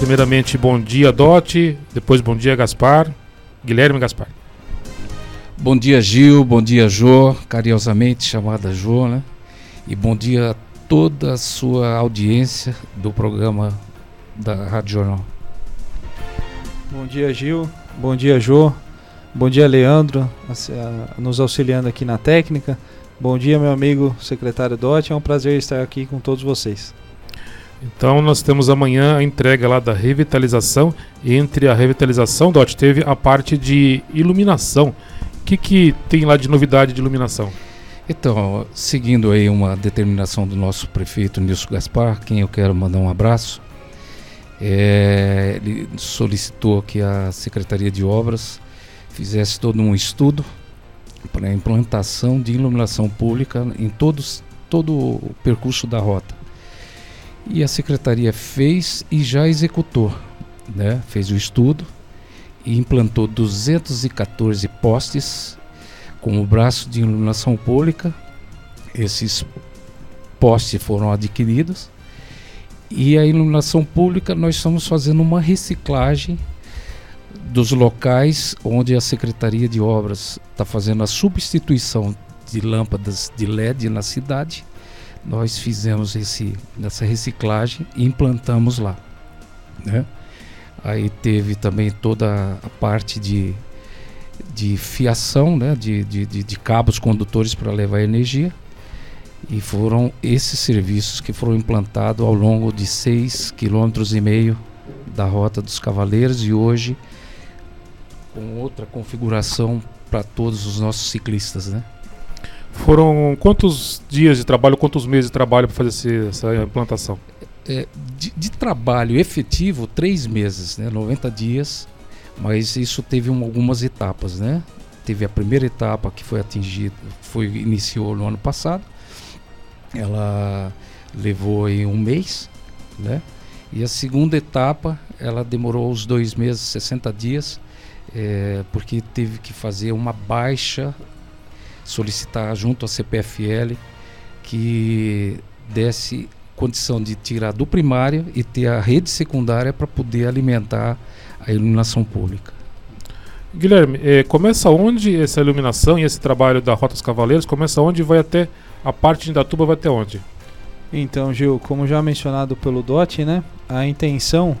Primeiramente, bom dia, Dote. Depois, bom dia, Gaspar. Guilherme Gaspar. Bom dia, Gil. Bom dia, Jô. Carinhosamente chamada Jô, né? E bom dia a toda a sua audiência do programa da Rádio Jornal. Bom dia, Gil. Bom dia, Jô. Bom dia, Leandro, nos auxiliando aqui na técnica. Bom dia, meu amigo secretário Dote. É um prazer estar aqui com todos vocês. Então nós temos amanhã a entrega lá da revitalização. Entre a revitalização, Dot, teve a parte de iluminação. O que, que tem lá de novidade de iluminação? Então, seguindo aí uma determinação do nosso prefeito Nilson Gaspar, quem eu quero mandar um abraço, é, ele solicitou que a Secretaria de Obras fizesse todo um estudo para a implantação de iluminação pública em todos, todo o percurso da rota. E a secretaria fez e já executou, né? Fez o estudo e implantou 214 postes com o braço de iluminação pública. Esses postes foram adquiridos e a iluminação pública nós estamos fazendo uma reciclagem dos locais onde a Secretaria de Obras está fazendo a substituição de lâmpadas de LED na cidade nós fizemos esse, essa reciclagem e implantamos lá. Né? Aí teve também toda a parte de, de fiação, né? de, de, de, cabos condutores para levar energia. E foram esses serviços que foram implantados ao longo de 6,5 km da Rota dos Cavaleiros e hoje com outra configuração para todos os nossos ciclistas, né? Foram quantos dias de trabalho, quantos meses de trabalho para fazer essa implantação? É, de, de, trabalho efetivo, três meses, né? 90 dias, mas isso teve um, algumas etapas, né? Teve a primeira etapa que foi atingida, foi iniciou no ano passado, ela levou aí um mês, né? E a segunda etapa, ela demorou os dois meses, 60 dias, é, porque teve que fazer uma baixa solicitar junto à CPFL que desse condição de tirar do primário e ter a rede secundária para poder alimentar a iluminação pública. Guilherme, eh, começa onde essa iluminação e esse trabalho da Rota dos Cavaleiros? Começa onde e vai até a parte de Indatuba vai até onde? Então, Gil, como já mencionado pelo DOT, né, a intenção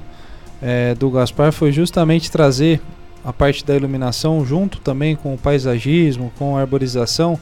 eh, do Gaspar foi justamente trazer a parte da iluminação junto também com o paisagismo, com a arborização,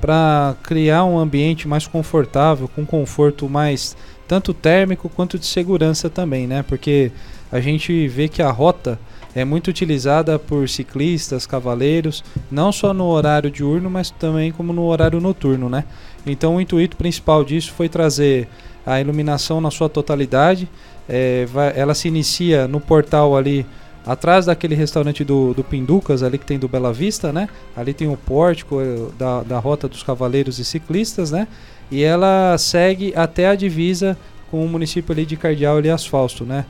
para criar um ambiente mais confortável, com conforto mais tanto térmico quanto de segurança também, né? Porque a gente vê que a rota é muito utilizada por ciclistas, cavaleiros, não só no horário diurno, mas também como no horário noturno, né? Então o intuito principal disso foi trazer a iluminação na sua totalidade. É, vai, ela se inicia no portal ali atrás daquele restaurante do, do Pinducas, ali que tem do Bela Vista, né? Ali tem o pórtico eh, da, da Rota dos Cavaleiros e Ciclistas, né? E ela segue até a divisa com o município ali de Cardeal e Asfalto, né?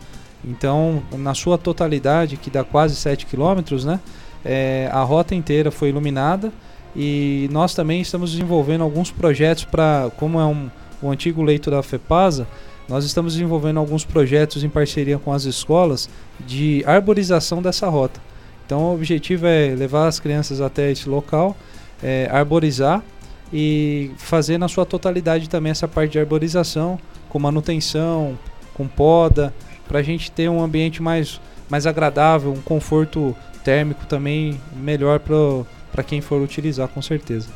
Então, na sua totalidade, que dá quase 7 quilômetros, né? É, a rota inteira foi iluminada e nós também estamos desenvolvendo alguns projetos para, como é um, o antigo leito da FEPASA, nós estamos desenvolvendo alguns projetos em parceria com as escolas de arborização dessa rota. Então, o objetivo é levar as crianças até esse local, é, arborizar e fazer na sua totalidade também essa parte de arborização, com manutenção, com poda, para a gente ter um ambiente mais, mais agradável, um conforto térmico também melhor para quem for utilizar, com certeza.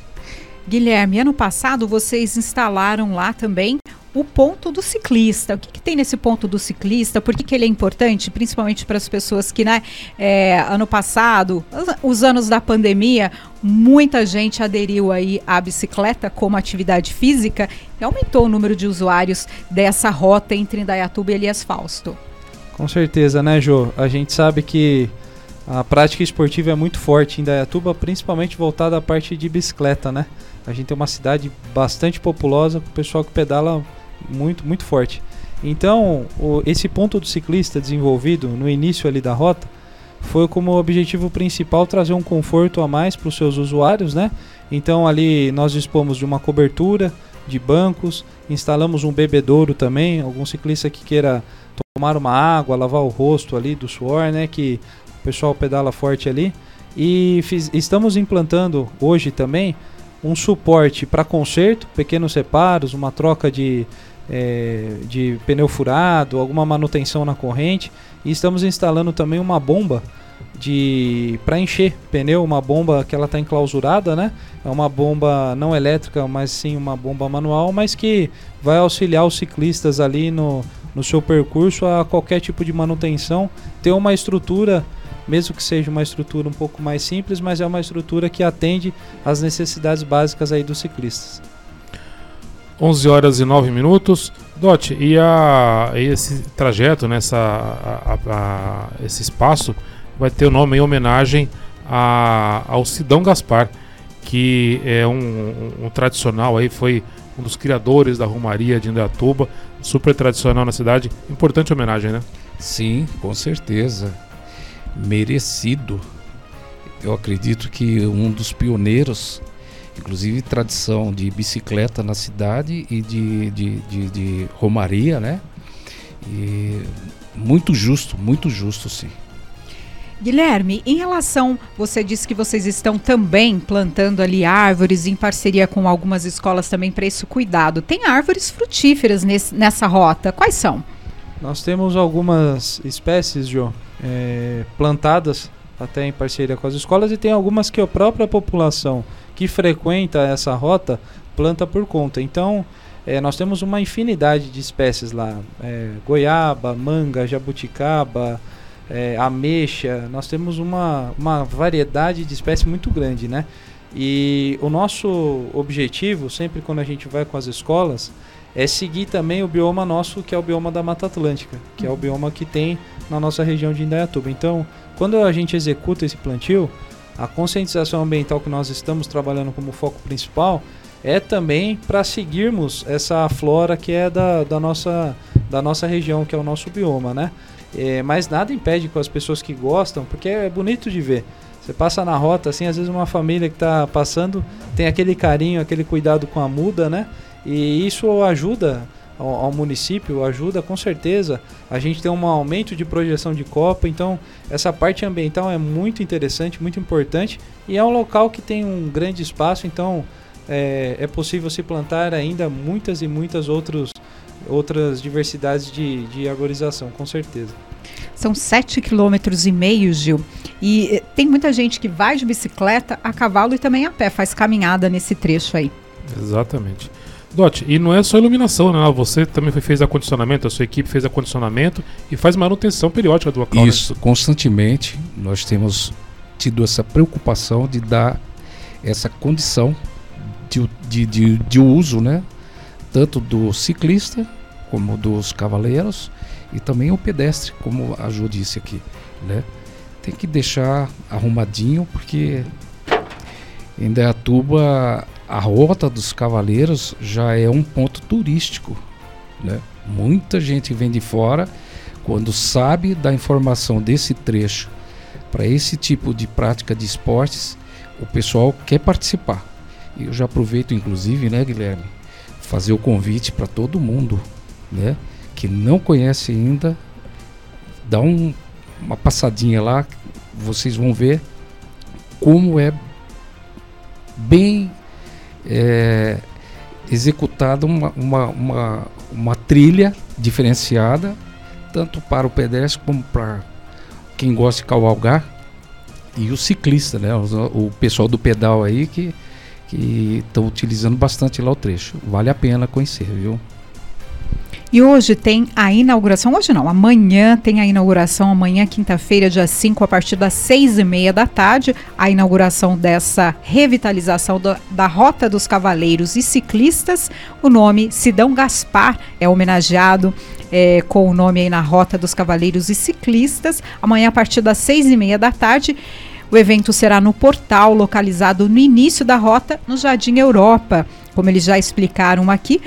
Guilherme, ano passado vocês instalaram lá também o ponto do ciclista. O que, que tem nesse ponto do ciclista? Por que, que ele é importante, principalmente para as pessoas que, né, é, ano passado, os anos da pandemia, muita gente aderiu aí à bicicleta como atividade física e aumentou o número de usuários dessa rota entre Indaiatuba e Elias Fausto. Com certeza, né, Jô? A gente sabe que a prática esportiva é muito forte em Indaiatuba, principalmente voltada à parte de bicicleta, né? A gente tem uma cidade bastante populosa, o pessoal que pedala muito, muito forte. Então, o, esse ponto do ciclista desenvolvido no início ali da rota foi como objetivo principal trazer um conforto a mais para os seus usuários, né? Então ali nós dispomos de uma cobertura de bancos, instalamos um bebedouro também, algum ciclista que queira tomar uma água, lavar o rosto ali do suor, né? Que o pessoal pedala forte ali. E fiz, estamos implantando hoje também um suporte para conserto, pequenos reparos, uma troca de, é, de pneu furado, alguma manutenção na corrente. E estamos instalando também uma bomba de para encher pneu, uma bomba que ela está enclausurada, né? É uma bomba não elétrica, mas sim uma bomba manual, mas que vai auxiliar os ciclistas ali no, no seu percurso a qualquer tipo de manutenção, ter uma estrutura, mesmo que seja uma estrutura um pouco mais simples, mas é uma estrutura que atende às necessidades básicas aí dos ciclistas. 11 horas e 9 minutos. Dot, e, a, esse trajeto, nessa, a, a, a, esse espaço, vai ter o nome em homenagem a, ao Sidão Gaspar, que é um, um, um, tradicional aí, foi um dos criadores da Romaria de Indaiatuba, super tradicional na cidade. Importante homenagem, né? Sim, com certeza. Merecido. Eu acredito que um dos pioneiros, inclusive tradição de bicicleta na cidade e de, de, de, de Romaria, né? E muito justo, muito justo, sim. Guilherme, em relação, você disse que vocês estão também plantando ali árvores em parceria com algumas escolas também para esse cuidado. Tem árvores frutíferas nesse, nessa rota? Quais são? Nós temos algumas espécies, João, é, plantadas até em parceria com as escolas e tem algumas que a própria população que frequenta essa rota planta por conta. Então, é, nós temos uma infinidade de espécies lá: é, goiaba, manga, jabuticaba é, ameixa, nós temos uma, uma variedade de espécies muito grande, né? E o nosso objetivo, sempre quando a gente vai com as escolas, é seguir também o bioma nosso, que é o bioma da Mata Atlântica, que é o bioma que tem na nossa região de Indaiatuba. Então, quando a gente executa esse plantio, a conscientização ambiental que nós estamos trabalhando como foco principal é também para seguirmos essa flora que é da, da, nossa, da nossa região, que é o nosso bioma, né? É, mas nada impede com as pessoas que gostam, porque é bonito de ver. Você passa na rota, assim, às vezes uma família que está passando tem aquele carinho, aquele cuidado com a muda, né? E isso ajuda ao, ao, município, ajuda com certeza. A gente tem um aumento de projeção de copa, então essa parte ambiental é muito interessante, muito importante e é um local que tem um grande espaço, então é, é possível se plantar ainda muitas e muitas outros, outras diversidades de, de arborização, com certeza. São sete quilômetros e meio, Gil. E eh, tem muita gente que vai de bicicleta, a cavalo e também a pé, faz caminhada nesse trecho aí. Exatamente. Dot, e não é só iluminação, né? Você também fez acondicionamento, a sua equipe fez acondicionamento e faz manutenção periódica do local. Né? Isso, né? constantemente nós temos tido essa preocupação de dar essa condição de, de, de, de uso, né? Tanto do ciclista como dos cavaleiros e também o pedestre, como a Ju disse aqui, né? Tem que deixar arrumadinho porque em Dayatuba a rota dos cavaleiros já é um ponto turístico, né? Muita gente vem de fora quando sabe da informação desse trecho para esse tipo de prática de esportes, o pessoal quer participar. Eu já aproveito inclusive, né, Guilherme, fazer o convite para todo mundo, né? que não conhece ainda, dá um, uma passadinha lá, vocês vão ver como é bem é, executada uma, uma, uma, uma trilha diferenciada, tanto para o pedestre como para quem gosta de cavalgar e o ciclista, né? O, o pessoal do pedal aí que estão utilizando bastante lá o trecho. Vale a pena conhecer, viu? E hoje tem a inauguração, hoje não, amanhã tem a inauguração, amanhã, quinta-feira, dia 5, a partir das seis e meia da tarde, a inauguração dessa revitalização da, da Rota dos Cavaleiros e Ciclistas. O nome Sidão Gaspar é homenageado é, com o nome aí na Rota dos Cavaleiros e Ciclistas. Amanhã, a partir das seis e meia da tarde. O evento será no portal localizado no início da rota, no Jardim Europa. Como eles já explicaram aqui,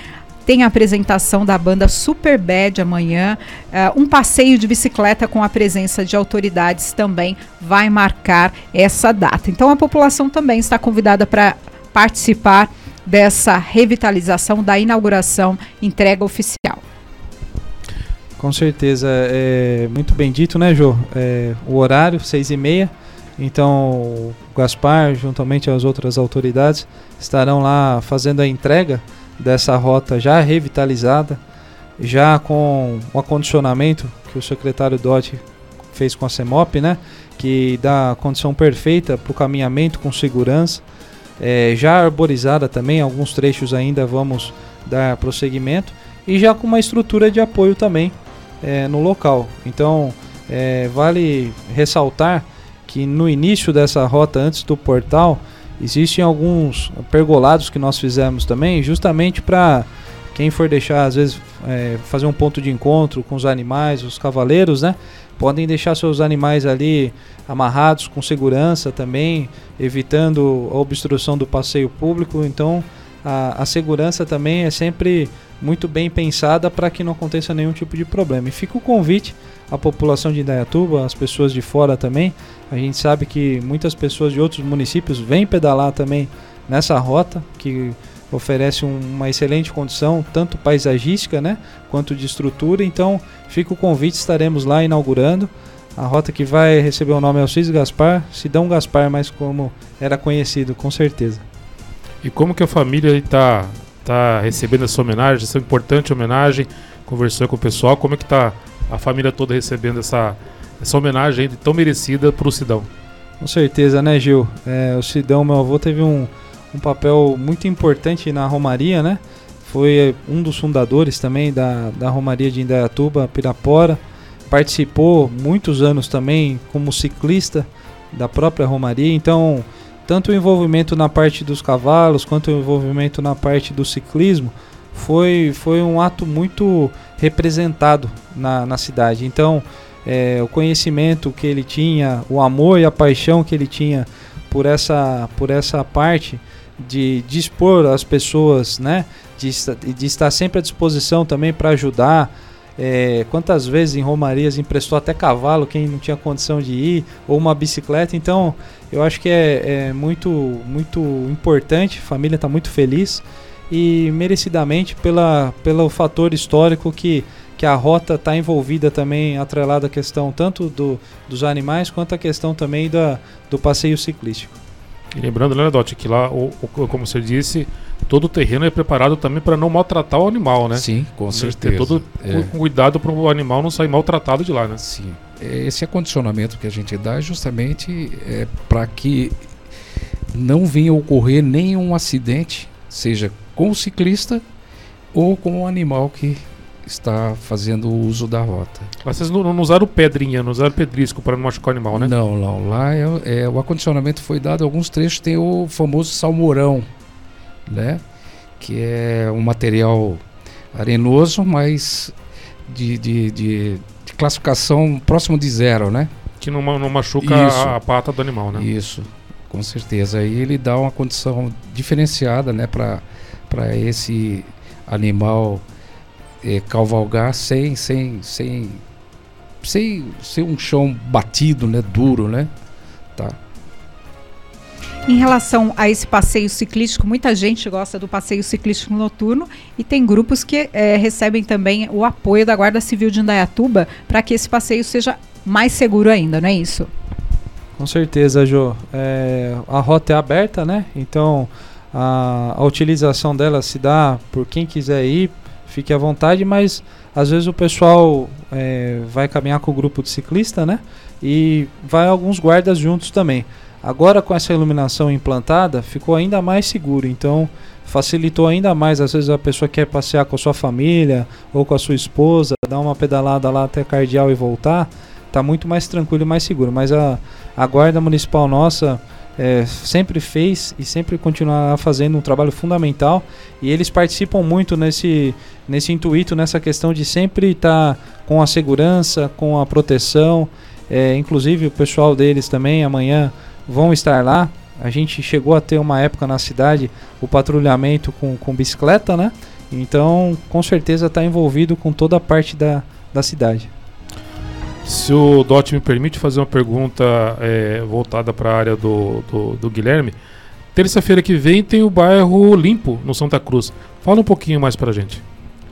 tem a apresentação da banda Super Bad amanhã. Uh, um passeio de bicicleta com a presença de autoridades também vai marcar essa data. Então a população também está convidada para participar dessa revitalização da inauguração entrega oficial. Com certeza, é muito bem dito, né, Jô? É, o horário, seis e meia. Então, o Gaspar, juntamente às outras autoridades, estarão lá fazendo a entrega dessa rota já revitalizada, já com o acondicionamento que o secretário Dotti fez com a CEMOP, né? Que dá a condição perfeita para o caminhamento com segurança. É, já arborizada também, alguns trechos ainda vamos dar prosseguimento. E já com uma estrutura de apoio também é, no local. Então, é, vale ressaltar que no início dessa rota, antes do portal, existem alguns pergolados que nós fizemos também, justamente para quem for deixar, às vezes, é, fazer um ponto de encontro com os animais, os cavaleiros, né? Podem deixar seus animais ali amarrados com segurança também, evitando a obstrução do passeio público. Então, a, a segurança também é sempre muito bem pensada para que não aconteça nenhum tipo de problema. E fica o convite à população de Indaiatuba, as pessoas de fora também. A gente sabe que muitas pessoas de outros municípios vêm pedalar também nessa rota, que oferece um, uma excelente condição, tanto paisagística né, quanto de estrutura. Então fica o convite, estaremos lá inaugurando. A rota que vai receber o nome Alcides Gaspar, Sidão Gaspar, mas como era conhecido, com certeza. E como que a família está tá recebendo essa homenagem, essa importante homenagem, conversou com o pessoal, como é que está a família toda recebendo essa, essa homenagem tão merecida para o Sidão? Com certeza, né, Gil? É, o Sidão, meu avô, teve um, um papel muito importante na Romaria, né? Foi um dos fundadores também da, da Romaria de Indaiatuba, Pirapora. Participou muitos anos também como ciclista da própria Romaria. Então, tanto o envolvimento na parte dos cavalos quanto o envolvimento na parte do ciclismo foi, foi um ato muito representado na, na cidade. Então, é, o conhecimento que ele tinha, o amor e a paixão que ele tinha por essa, por essa parte de dispor as pessoas, né, de, de estar sempre à disposição também para ajudar. É, quantas vezes em Romarias emprestou até cavalo quem não tinha condição de ir, ou uma bicicleta. Então, eu acho que é, é muito, muito importante. A família está muito feliz e merecidamente pela, pelo fator histórico que, que a rota está envolvida também, atrelada à questão tanto do, dos animais quanto a questão também da, do passeio ciclístico. E lembrando, né, que lá, o, o, como você disse, todo o terreno é preparado também para não maltratar o animal, né? Sim, com certeza. Ter todo é. cuidado para o animal não sair maltratado de lá, né? Sim. Esse acondicionamento que a gente dá é justamente é para que não venha ocorrer nenhum acidente, seja com o ciclista ou com o animal que está fazendo o uso da rota. Mas vocês não, não usaram pedrinha, não usaram pedrisco para não machucar o animal, né? Não, não. Lá é, é, o acondicionamento foi dado, alguns trechos tem o famoso salmourão, né? Que é um material arenoso, mas de, de, de, de classificação próximo de zero, né? Que não, não machuca a, a, pata do animal, né? Isso, com certeza. Aí ele dá uma condição diferenciada, né? Para esse animal é, cavalgar sem, sem, sem, sem ser um chão batido, né? Duro, né? Tá. Em relação a esse passeio ciclístico, muita gente gosta do passeio ciclístico noturno e tem grupos que é, recebem também o apoio da Guarda Civil de Indaiatuba para que esse passeio seja mais seguro ainda, não é isso? Com certeza, Jô. É, a rota é aberta, né? Então a, a utilização dela se dá por quem quiser ir, fique à vontade, mas às vezes o pessoal é, vai caminhar com o grupo de ciclista, né? E vai alguns guardas juntos também. Agora com essa iluminação implantada, ficou ainda mais seguro. Então facilitou ainda mais. Às vezes a pessoa quer passear com a sua família ou com a sua esposa, dar uma pedalada lá até Cardeal e voltar, tá muito mais tranquilo e mais seguro. Mas a, a guarda municipal nossa é, sempre fez e sempre continuará fazendo um trabalho fundamental e eles participam muito nesse, nesse intuito, nessa questão de sempre estar tá com a segurança, com a proteção. É, inclusive o pessoal deles também amanhã vão estar lá. A gente chegou a ter uma época na cidade o patrulhamento com, com bicicleta, né? Então, com certeza está envolvido com toda a parte da, da cidade. Se o Dot me permite fazer uma pergunta é, voltada para a área do, do, do Guilherme. Terça-feira que vem tem o bairro Limpo, no Santa Cruz. Fala um pouquinho mais para a gente.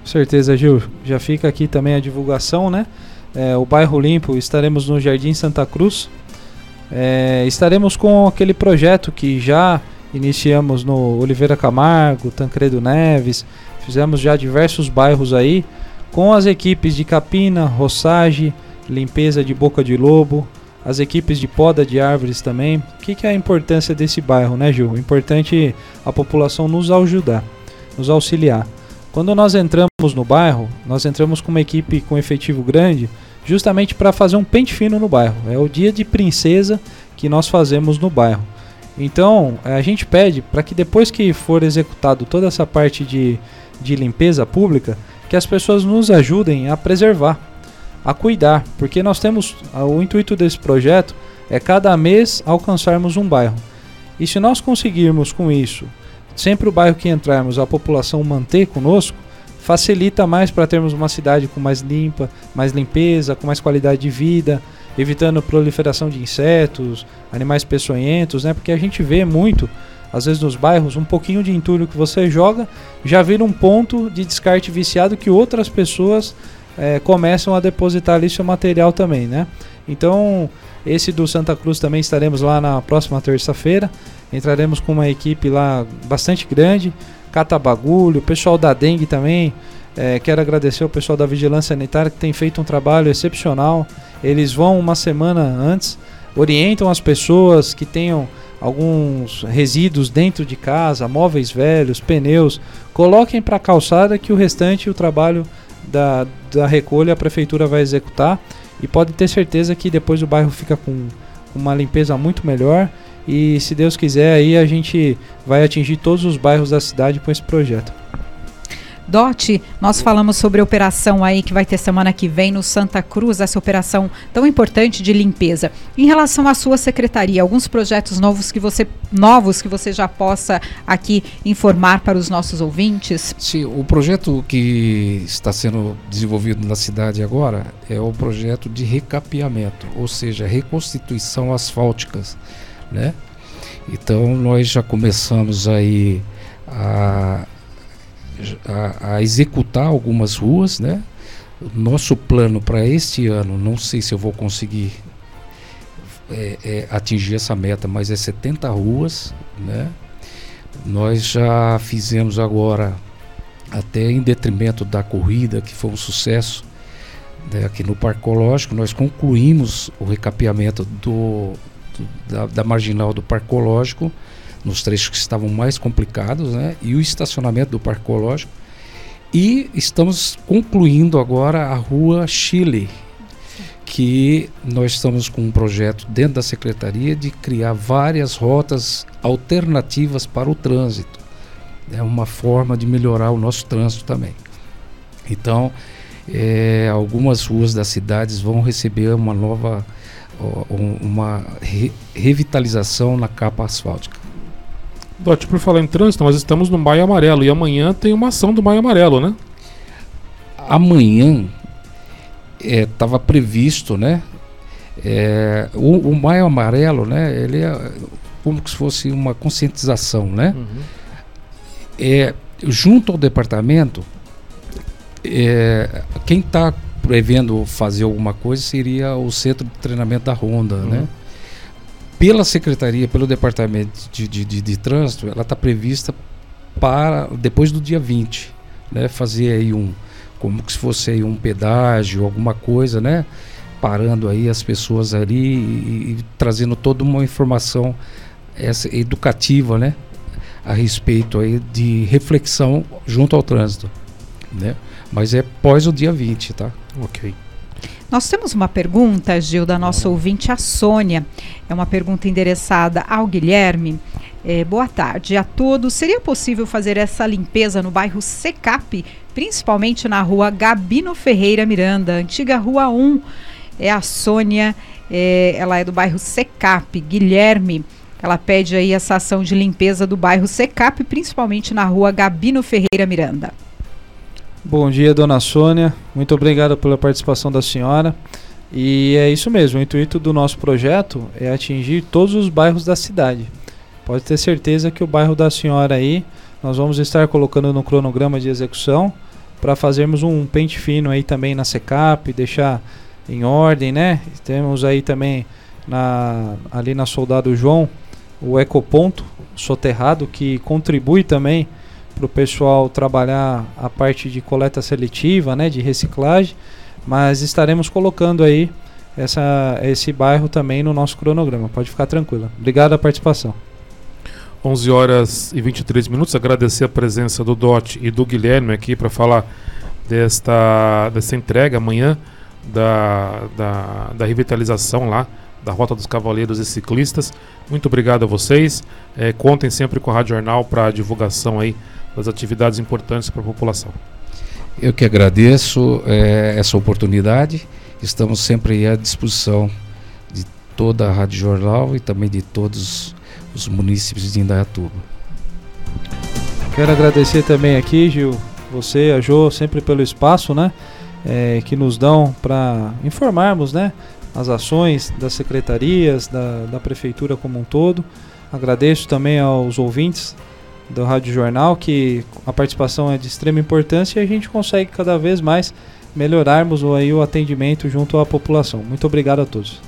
certeza, Gil. Já fica aqui também a divulgação, né? É, o bairro Limpo, estaremos no Jardim Santa Cruz. É, estaremos com aquele projeto que já iniciamos no Oliveira Camargo, Tancredo Neves, fizemos já diversos bairros aí, com as equipes de capina, roçagem, limpeza de boca de lobo, as equipes de poda de árvores também. O que, que é a importância desse bairro, né, Gil? Importante a população nos ajudar, nos auxiliar. Quando nós entramos no bairro, nós entramos com uma equipe com efetivo grande, justamente para fazer um pente fino no bairro. É o dia de princesa que nós fazemos no bairro. Então, a gente pede para que depois que for executado toda essa parte de, de limpeza pública, que as pessoas nos ajudem a preservar, a cuidar, porque nós temos o intuito desse projeto é cada mês alcançarmos um bairro. E se nós conseguirmos com isso sempre o bairro que entrarmos, a população manter conosco, facilita mais para termos uma cidade com mais limpa, mais limpeza, com mais qualidade de vida, evitando proliferação de insetos, animais peçonhentos, né? Porque a gente vê muito, às vezes nos bairros, um pouquinho de entulho que você joga já vira um ponto de descarte viciado que outras pessoas é, começam a depositar ali seu material também, né? Então, esse do Santa Cruz também estaremos lá na próxima terça-feira. Entraremos com uma equipe lá bastante grande, cata bagulho, o pessoal da dengue também. É, quero agradecer ao pessoal da Vigilância Sanitária que tem feito um trabalho excepcional. Eles vão uma semana antes, orientam as pessoas que tenham alguns resíduos dentro de casa, móveis velhos, pneus, coloquem para a calçada que o restante o trabalho da, da recolha a prefeitura vai executar e pode ter certeza que depois o bairro fica com uma limpeza muito melhor e se Deus quiser aí a gente vai atingir todos os bairros da cidade com esse projeto. Dot, nós falamos sobre a operação aí que vai ter semana que vem no Santa Cruz, essa operação tão importante de limpeza. Em relação à sua secretaria, alguns projetos novos que você novos que você já possa aqui informar para os nossos ouvintes? Sim, o projeto que está sendo desenvolvido na cidade agora é o projeto de recapeamento, ou seja, reconstituição asfáltica né? Então nós já começamos aí a, a, a executar algumas ruas, né? Nosso plano para este ano, não sei se eu vou conseguir é, é, atingir essa meta, mas é 70 ruas, né? Nós já fizemos agora, até em detrimento da corrida, que foi um sucesso, né? aqui no Parque Ecológico, nós concluímos o recapeamento do, da, da marginal do Parque Ecológico, nos trechos que estavam mais complicados, né? E o estacionamento do Parque Ecológico. E estamos concluindo agora a Rua Chile, que nós estamos com um projeto dentro da secretaria de criar várias rotas alternativas para o trânsito. É uma forma de melhorar o nosso trânsito também. Então, é, algumas ruas das cidades vão receber uma nova uma re revitalização na capa asfáltica. Dot, por falar em trânsito, nós estamos no Maio Amarelo e amanhã tem uma ação do Maio Amarelo, né? Amanhã estava é, previsto, né? É, o, o, Maio Amarelo, né? Ele é como se fosse uma conscientização, né? Uhum. É, junto ao departamento, é, quem está prevendo fazer alguma coisa seria o centro de treinamento da Honda, uhum. né? Pela secretaria, pelo departamento de, de, de, de trânsito, ela está prevista para depois do dia 20, né? Fazer aí um, como se fosse aí um pedágio, alguma coisa, né? Parando aí as pessoas ali e, e trazendo toda uma informação essa, educativa, né? A respeito aí de reflexão junto ao trânsito, né? Mas é pós o dia 20, tá? Ok. Nós temos uma pergunta, Gil, da nossa ouvinte, a Sônia. É uma pergunta endereçada ao Guilherme. É, boa tarde a todos. Seria possível fazer essa limpeza no bairro Secap, principalmente na rua Gabino Ferreira Miranda, antiga Rua 1? É a Sônia, é, ela é do bairro Secap. Guilherme, ela pede aí essa ação de limpeza do bairro Secap, principalmente na rua Gabino Ferreira Miranda. Bom dia, dona Sônia. Muito obrigado pela participação da senhora. E é isso mesmo, o intuito do nosso projeto é atingir todos os bairros da cidade. Pode ter certeza que o bairro da senhora aí, nós vamos estar colocando no cronograma de execução para fazermos um pente fino aí também na secap, deixar em ordem, né? Temos aí também na, ali na Soldado João o ecoponto soterrado que contribui também para o pessoal trabalhar a parte de coleta seletiva, né, de reciclagem, mas estaremos colocando aí essa, esse bairro também no nosso cronograma. Pode ficar tranquila. Obrigado a participação. 11 horas e 23 minutos. Agradecer a presença do Dot e do Guilherme aqui para falar desta, dessa entrega amanhã da, da, da revitalização lá da Rota dos Cavaleiros e Ciclistas. Muito obrigado a vocês. É, contem sempre com a Rádio Jornal para divulgação aí das atividades importantes para a população. Eu que agradeço é, essa oportunidade. Estamos sempre à disposição de toda a Rádio Jornal e também de todos os municípios de Indaiatuba. Quero agradecer também aqui, Gil, você, a Jo, sempre pelo espaço, né? É, que nos dão para informarmos, né? As ações das secretarias, da, da prefeitura como um todo. Agradeço também aos ouvintes do Rádio Jornal, que a participação é de extrema importância e a gente consegue cada vez mais melhorarmos aí o atendimento junto à população. Muito obrigado a todos.